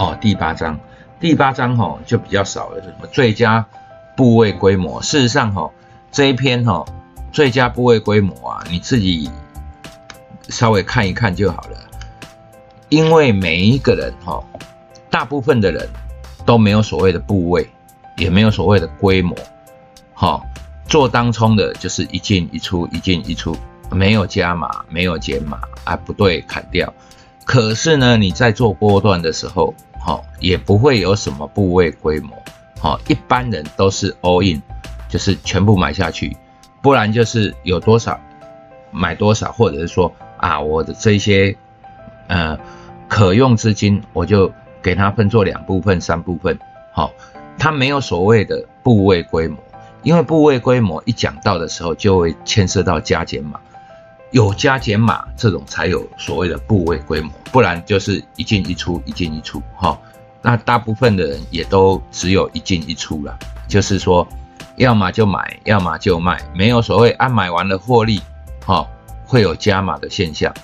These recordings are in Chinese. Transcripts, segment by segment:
哦，第八章，第八章哈就比较少了，什么最佳部位规模？事实上哈，这一篇哈最佳部位规模啊，你自己稍微看一看就好了。因为每一个人哈，大部分的人都没有所谓的部位，也没有所谓的规模，哈，做当冲的就是一进一出，一进一出，没有加码，没有减码，啊不对，砍掉。可是呢，你在做波段的时候，哈，也不会有什么部位规模，哈，一般人都是 all in，就是全部买下去，不然就是有多少买多少，或者是说啊，我的这些，呃。可用资金，我就给它分作两部分、三部分，好，它没有所谓的部位规模，因为部位规模一讲到的时候，就会牵涉到加减码，有加减码这种才有所谓的部位规模，不然就是一进一出，一进一出，哈，那大部分的人也都只有一进一出了，就是说，要么就买，要么就卖，没有所谓啊，买完了获利，哈，会有加码的现象，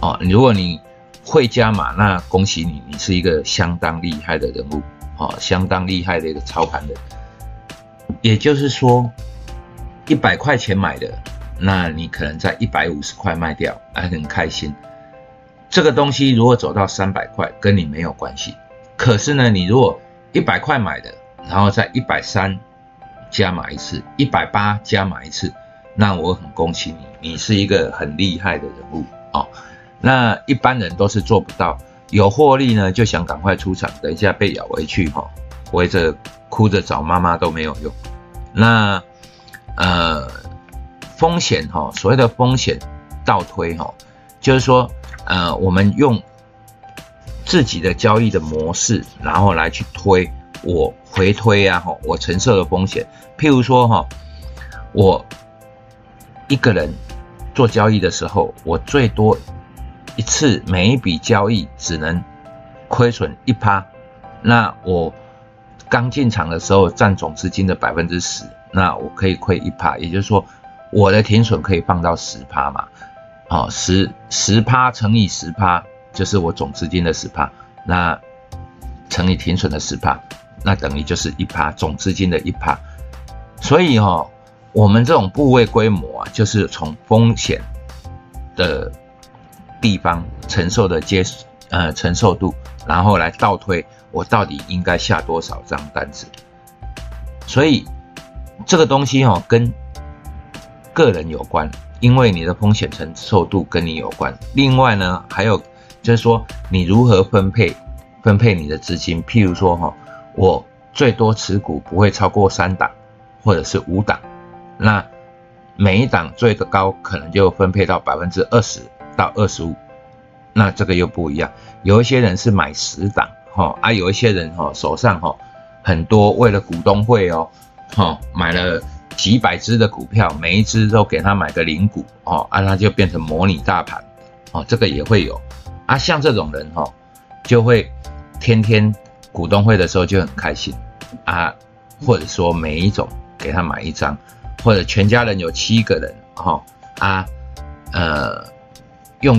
哦，如果你。会加码，那恭喜你，你是一个相当厉害的人物，哦，相当厉害的一个操盘人。也就是说，一百块钱买的，那你可能在一百五十块卖掉，还很开心。这个东西如果走到三百块，跟你没有关系。可是呢，你如果一百块买的，然后在一百三加码一次，一百八加码一次，那我很恭喜你，你是一个很厉害的人物，哦。那一般人都是做不到，有获利呢就想赶快出场，等一下被咬回去哈，围着哭着找妈妈都没有用。那呃风险哈，所谓的风险倒推哈，就是说呃我们用自己的交易的模式，然后来去推我回推啊哈，我承受的风险，譬如说哈，我一个人做交易的时候，我最多。一次每一笔交易只能亏损一趴，那我刚进场的时候占总资金的百分之十，那我可以亏一趴，也就是说我的停损可以放到十趴嘛，好十十趴乘以十趴就是我总资金的十趴，那乘以停损的十趴，那等于就是一趴总资金的一趴，所以哈我们这种部位规模啊，就是从风险的。地方承受的接呃承受度，然后来倒推我到底应该下多少张单子，所以这个东西哦跟个人有关，因为你的风险承受度跟你有关。另外呢，还有就是说你如何分配分配你的资金，譬如说哈，我最多持股不会超过三档或者是五档，那每一档最高可能就分配到百分之二十。到二十五，那这个又不一样。有一些人是买十档，哈啊，有一些人哈手上哈很多，为了股东会哦，哈买了几百只的股票，每一只都给他买个零股，哦啊，那就变成模拟大盘，哦，这个也会有啊。像这种人哈，就会天天股东会的时候就很开心啊，或者说每一种给他买一张，或者全家人有七个人，哈啊，呃。用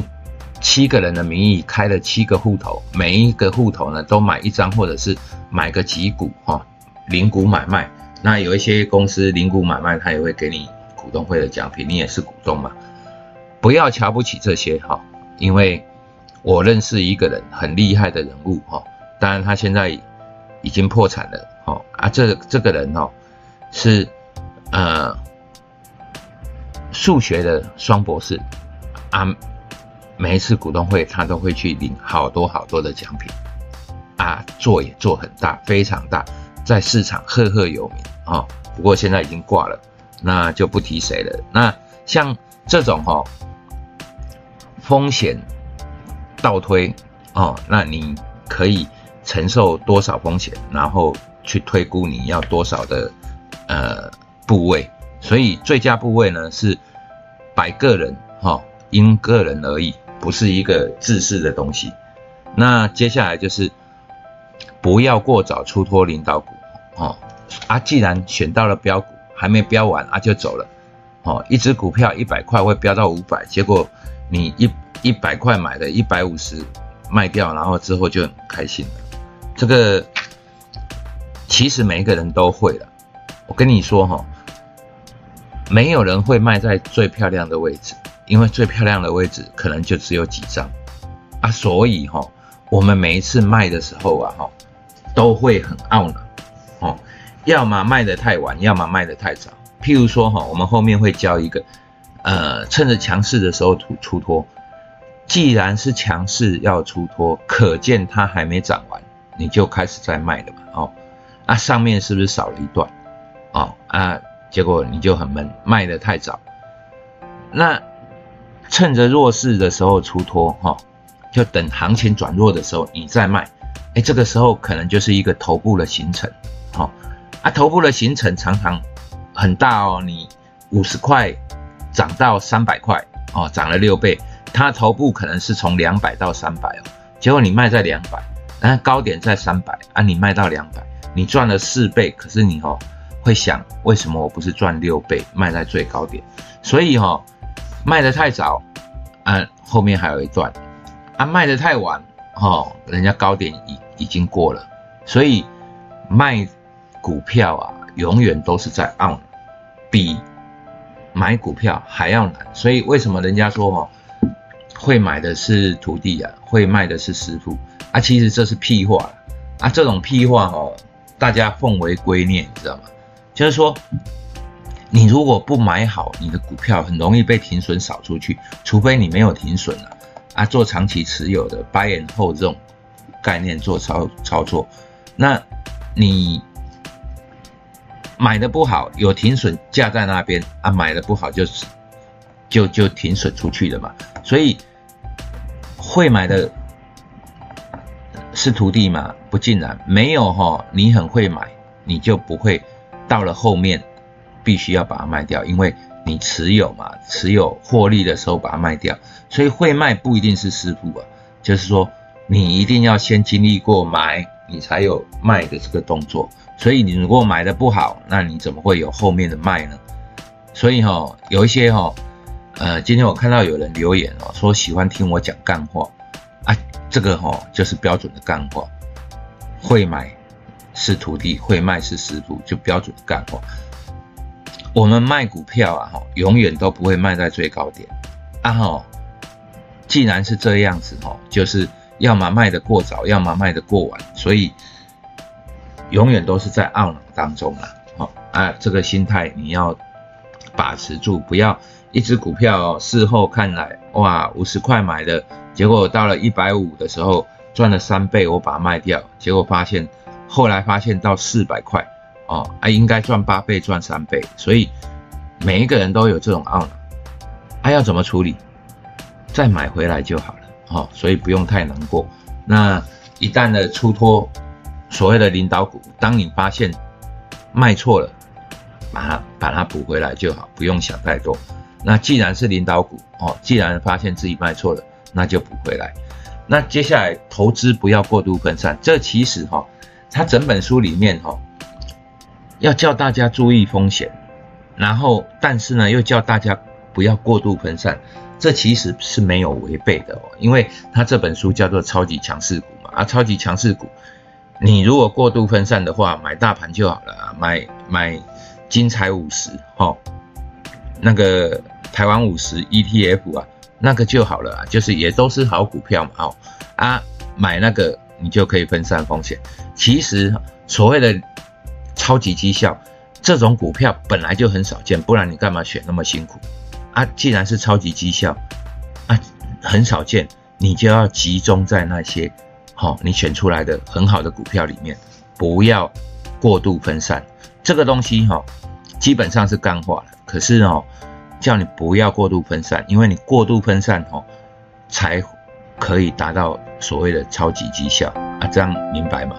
七个人的名义开了七个户头，每一个户头呢都买一张，或者是买个几股哈，零股买卖。那有一些公司零股买卖，他也会给你股东会的奖品，你也是股东嘛。不要瞧不起这些哈，因为我认识一个人很厉害的人物哈，当然他现在已经破产了哈啊，这这个人哈是呃数学的双博士啊。每一次股东会，他都会去领好多好多的奖品，啊，做也做很大，非常大，在市场赫赫有名啊。不过现在已经挂了，那就不提谁了。那像这种哈，风险倒推哦，那你可以承受多少风险，然后去推估你要多少的呃部位。所以最佳部位呢是百个人哈，因个人而异。不是一个自私的东西。那接下来就是不要过早出脱领导股哦。啊，既然选到了标股，还没标完啊就走了哦。一只股票一百块会飙到五百，结果你一一百块买的，一百五十卖掉，然后之后就很开心了。这个其实每一个人都会的。我跟你说哈，没有人会卖在最漂亮的位置，因为最漂亮的位置可能就只有几张啊。所以哈，我们每一次卖的时候啊，哈，都会很懊恼，哦，要么卖得太晚，要么卖得太早。譬如说哈，我们后面会教一个，呃，趁着强势的时候出出脱。既然是强势要出脱，可见它还没涨完，你就开始在卖了嘛？哦，那上面是不是少了一段？哦啊，结果你就很闷，卖的太早。那趁着弱势的时候出脱，哈，就等行情转弱的时候你再卖。哎，这个时候可能就是一个头部的形成，好啊，头部的形成常常很大哦，你五十块涨到三百块，哦，涨了六倍。它头部可能是从两百到三百哦，结果你卖在两百，然后高点在三百啊，你卖到两百，你赚了四倍，可是你哦会想，为什么我不是赚六倍卖在最高点？所以哈卖的太早啊，后面还有一段啊，卖的太晚哦，人家高点已已经过了，所以卖股票啊，永远都是在 on，比买股票还要难，所以为什么人家说哦？会买的是徒弟啊，会卖的是师傅啊，其实这是屁话啊，这种屁话哦，大家奉为圭臬，你知道吗？就是说，你如果不买好你的股票，很容易被停损扫出去，除非你没有停损了啊，做长期持有的 buy and hold 这种概念做操操作，那你买的不好，有停损架在那边啊，买的不好就是就就停损出去的嘛，所以。会买的是徒弟吗？不尽然，没有哈。你很会买，你就不会到了后面必须要把它卖掉，因为你持有嘛，持有获利的时候把它卖掉。所以会卖不一定是师傅啊，就是说你一定要先经历过买，你才有卖的这个动作。所以你如果买的不好，那你怎么会有后面的卖呢？所以哈，有一些哈。呃，今天我看到有人留言哦，说喜欢听我讲干货啊，这个哈就是标准的干货。会买是徒弟，会卖是师傅，就标准的干货。我们卖股票啊，哈，永远都不会卖在最高点啊，哈。既然是这样子哈，就是要么卖的过早，要么卖的过晚，所以永远都是在懊恼当中啊，好啊，这个心态你要把持住，不要。一只股票事后看来，哇，五十块买的，结果到了一百五的时候赚了三倍，我把它卖掉，结果发现，后来发现到四百块，哦，啊，应该赚八倍，赚三倍，所以每一个人都有这种懊恼，还要怎么处理？再买回来就好了，哦，所以不用太难过。那一旦的出脱所谓的领导股，当你发现卖错了，把它把它补回来就好，不用想太多。那既然是领导股哦，既然发现自己卖错了，那就补回来。那接下来投资不要过度分散，这其实哈，它整本书里面哈，要叫大家注意风险，然后但是呢又叫大家不要过度分散，这其实是没有违背的哦，因为它这本书叫做超级强势股嘛，啊，超级强势股，你如果过度分散的话，买大盘就好了啊，买买金财五十哈。那个台湾五十 ETF 啊，那个就好了，就是也都是好股票嘛，哦啊，买那个你就可以分散风险。其实所谓的超级绩效这种股票本来就很少见，不然你干嘛选那么辛苦啊？既然是超级绩效啊，很少见，你就要集中在那些好你选出来的很好的股票里面，不要过度分散。这个东西哈，基本上是干化了。可是哦，叫你不要过度分散，因为你过度分散哦，才可以达到所谓的超级绩效啊，这样明白吗？